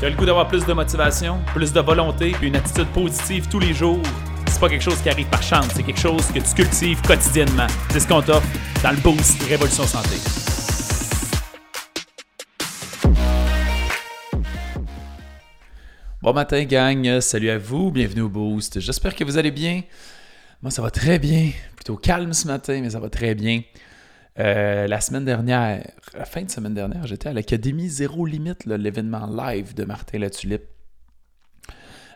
Tu as le goût d'avoir plus de motivation, plus de volonté, puis une attitude positive tous les jours? C'est pas quelque chose qui arrive par chance, c'est quelque chose que tu cultives quotidiennement. C'est ce qu'on t'offre dans le Boost Révolution Santé. Bon matin, gang. Salut à vous. Bienvenue au Boost. J'espère que vous allez bien. Moi, ça va très bien. Plutôt calme ce matin, mais ça va très bien. Euh, la semaine dernière, la fin de semaine dernière, j'étais à l'Académie Zéro Limite, l'événement live de Martin Latulippe.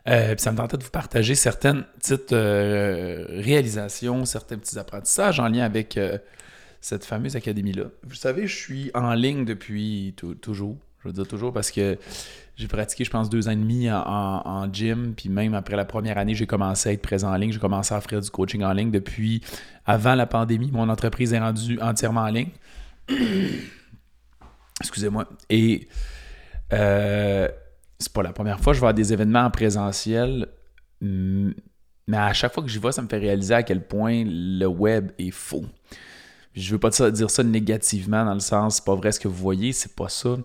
Euh, ça me tentait de vous partager certaines petites euh, réalisations, certains petits apprentissages en lien avec euh, cette fameuse académie-là. Vous savez, je suis en ligne depuis toujours. Je veux dire toujours parce que j'ai pratiqué, je pense, deux ans et demi en, gym. Puis même après la première année, j'ai commencé à être présent en ligne. J'ai commencé à offrir du coaching en ligne depuis avant la pandémie. Mon entreprise est rendue entièrement en ligne. Excusez-moi. Et euh, c'est pas la première fois que je vais à des événements en présentiel. Mais à chaque fois que j'y vais, ça me fait réaliser à quel point le web est faux. Je veux pas dire ça négativement dans le sens, c'est pas vrai ce que vous voyez, c'est pas ça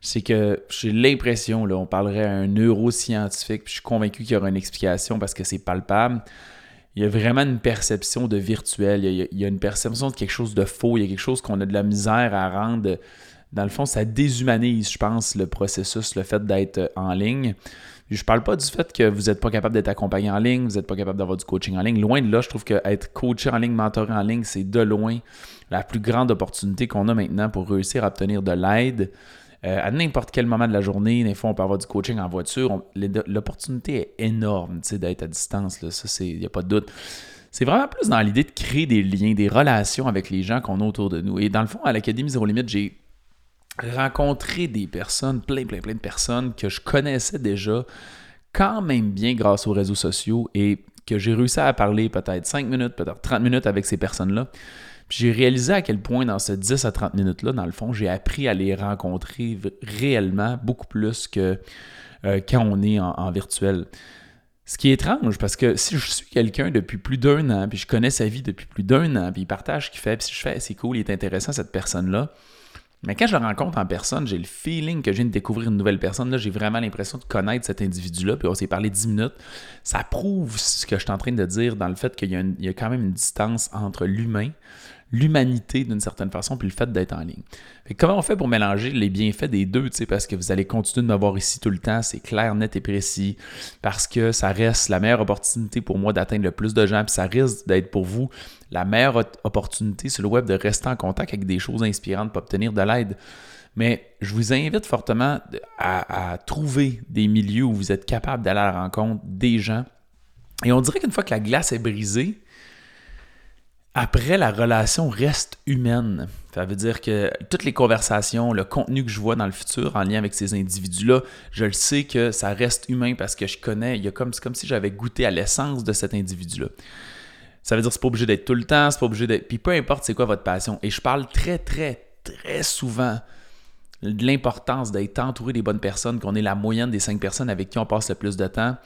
c'est que j'ai l'impression, là, on parlerait à un neuroscientifique, puis je suis convaincu qu'il y aura une explication parce que c'est palpable. Il y a vraiment une perception de virtuel, il y, a, une perception de quelque chose de faux, il y a quelque chose qu'on a de la misère à rendre. Dans le fond, ça déshumanise, je pense, le processus, le fait d'être en ligne. Je parle pas du fait que vous n'êtes pas capable d'être accompagné en ligne, vous n'êtes pas capable d'avoir du coaching en ligne. Loin de là, je trouve qu'être coaché en ligne, mentoré en ligne, c'est de loin la plus grande opportunité qu'on a maintenant pour réussir à obtenir de l'aide euh, à n'importe quel moment de la journée, des fois, on peut avoir du coaching en voiture. L'opportunité est énorme d'être à distance. Là. Ça, il n'y a pas de doute. C'est vraiment plus dans l'idée de créer des liens, des relations avec les gens qu'on a autour de nous. Et dans le fond, à l'Académie Zéro Limite, j'ai rencontré des personnes, plein, plein, plein de personnes que je connaissais déjà quand même bien grâce aux réseaux sociaux et que j'ai réussi à parler peut-être 5 minutes, peut-être 30 minutes avec ces personnes-là j'ai réalisé à quel point dans ces 10 à 30 minutes-là, dans le fond, j'ai appris à les rencontrer réellement beaucoup plus que euh, quand on est en, virtuel. Ce qui est étrange, parce que si je suis quelqu'un depuis plus d'un an, puis je connais sa vie depuis plus d'un an, puis il partage ce qu'il fait, puis si je fais, c'est cool, il est intéressant, cette personne-là. Mais quand je le rencontre en personne, j'ai le feeling que je viens de découvrir une nouvelle personne. Là, j'ai vraiment l'impression de connaître cet individu-là. Puis on s'est parlé 10 minutes. Ça prouve ce que je suis en train de dire dans le fait qu'il y, y, a quand même une distance entre l'humain, l'humanité d'une certaine façon, puis le fait d'être en ligne. comment on fait pour mélanger les bienfaits des deux, parce que vous allez continuer de me voir ici tout le temps, c'est clair, net et précis, parce que ça reste la meilleure opportunité pour moi d'atteindre le plus de gens, puis ça risque d'être pour vous la meilleure opportunité sur le web de rester en contact avec des choses inspirantes pour obtenir de l'aide. Mais je vous invite fortement à, à trouver des milieux où vous êtes capable d'aller à la rencontre des gens. Et on dirait qu'une fois que la glace est brisée, après, la relation reste humaine. Ça veut dire que toutes les conversations, le contenu que je vois dans le futur en lien avec ces individus-là, je le sais que ça reste humain parce que je connais, il comme, c'est comme si j'avais goûté à l'essence de cet individu-là. Ça veut dire que c'est pas obligé d'être tout le temps, c'est pas obligé d'être. Puis peu importe c'est quoi votre passion. Et je parle très, très, très souvent de l'importance d'être entouré des bonnes personnes, qu'on est la moyenne des cinq personnes avec qui on passe le plus de temps.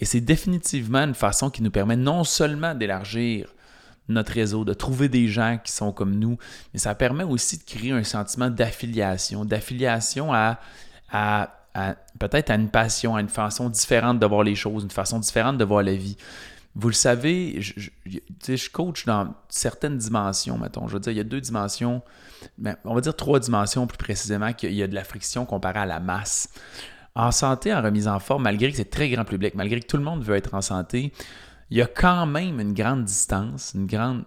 Et c'est définitivement une façon qui nous permet non seulement d'élargir notre réseau, de trouver des gens qui sont comme nous, mais ça permet aussi de créer un sentiment d'affiliation, d'affiliation à, à, peut-être à une passion, à une façon différente de voir les choses, une façon différente de voir la vie. Vous le savez, je, je, coach dans certaines dimensions, mettons. Je veux dire, il y a deux dimensions, mais on va dire trois dimensions plus précisément, qu'il y a de la friction comparée à la masse. En santé, en remise en forme, malgré que c'est très grand public, malgré que tout le monde veut être en santé, il y a quand même une grande distance, une grande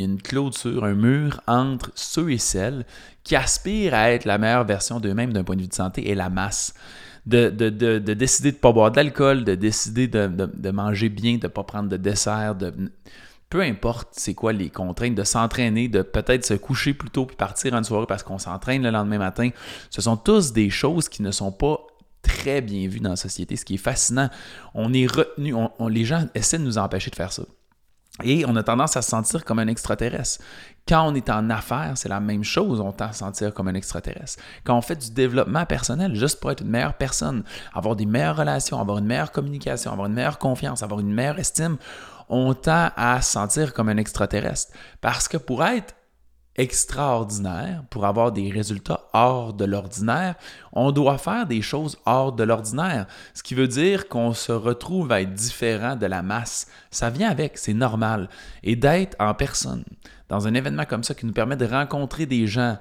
il y a une clôture, un mur entre ceux et celles qui aspirent à être la meilleure version d'eux-mêmes d'un point de vue de santé et la masse. De, de, de, de décider de ne pas boire d'alcool, de décider de, manger bien, de ne pas prendre de dessert, de, peu importe c'est quoi les contraintes, de s'entraîner, de peut-être se coucher plus tôt puis partir en soirée parce qu'on s'entraîne le lendemain matin. Ce sont tous des choses qui ne sont pas très bien vu dans la société, ce qui est fascinant. On est retenu, les gens essaient de nous empêcher de faire ça. Et on a tendance à se sentir comme un extraterrestre. Quand on est en affaires, c'est la même chose, on tend à se sentir comme un extraterrestre. Quand on fait du développement personnel, juste pour être une meilleure personne, avoir des meilleures relations, avoir une meilleure communication, avoir une meilleure confiance, avoir une meilleure estime, on tend à se sentir comme un extraterrestre. Parce que pour être extraordinaire, pour avoir des résultats hors de l'ordinaire, on doit faire des choses hors de l'ordinaire. Ce qui veut dire qu'on se retrouve à être différent de la masse. Ça vient avec, c'est normal. Et d'être en personne, dans un événement comme ça qui nous permet de rencontrer des gens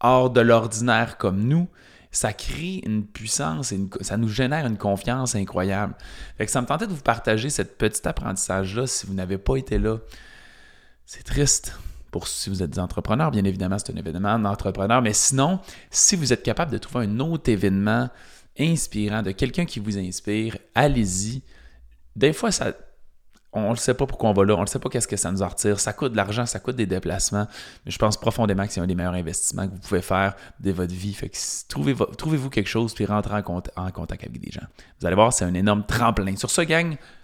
hors de l'ordinaire comme nous, ça crée une puissance et ça nous génère une confiance incroyable. Ça me tentait de vous partager cette petit apprentissage-là si vous n'avez pas été là. C'est triste pour si vous êtes des entrepreneurs, bien évidemment, c'est un événement d'entrepreneur, mais sinon, si vous êtes capable de trouver un autre événement inspirant, de quelqu'un qui vous inspire, allez-y. Des fois, ça, on ne sait pas pourquoi on va là, on ne sait pas qu'est-ce que ça nous en retire. Ça coûte de l'argent, ça coûte des déplacements, mais je pense profondément que c'est un des meilleurs investissements que vous pouvez faire de votre vie. Fait que trouvez, vous quelque chose puis rentrez en, en contact avec des gens. Vous allez voir, c'est un énorme tremplin. Sur ce, gang,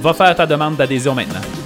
Va faire ta demande d'adhésion maintenant.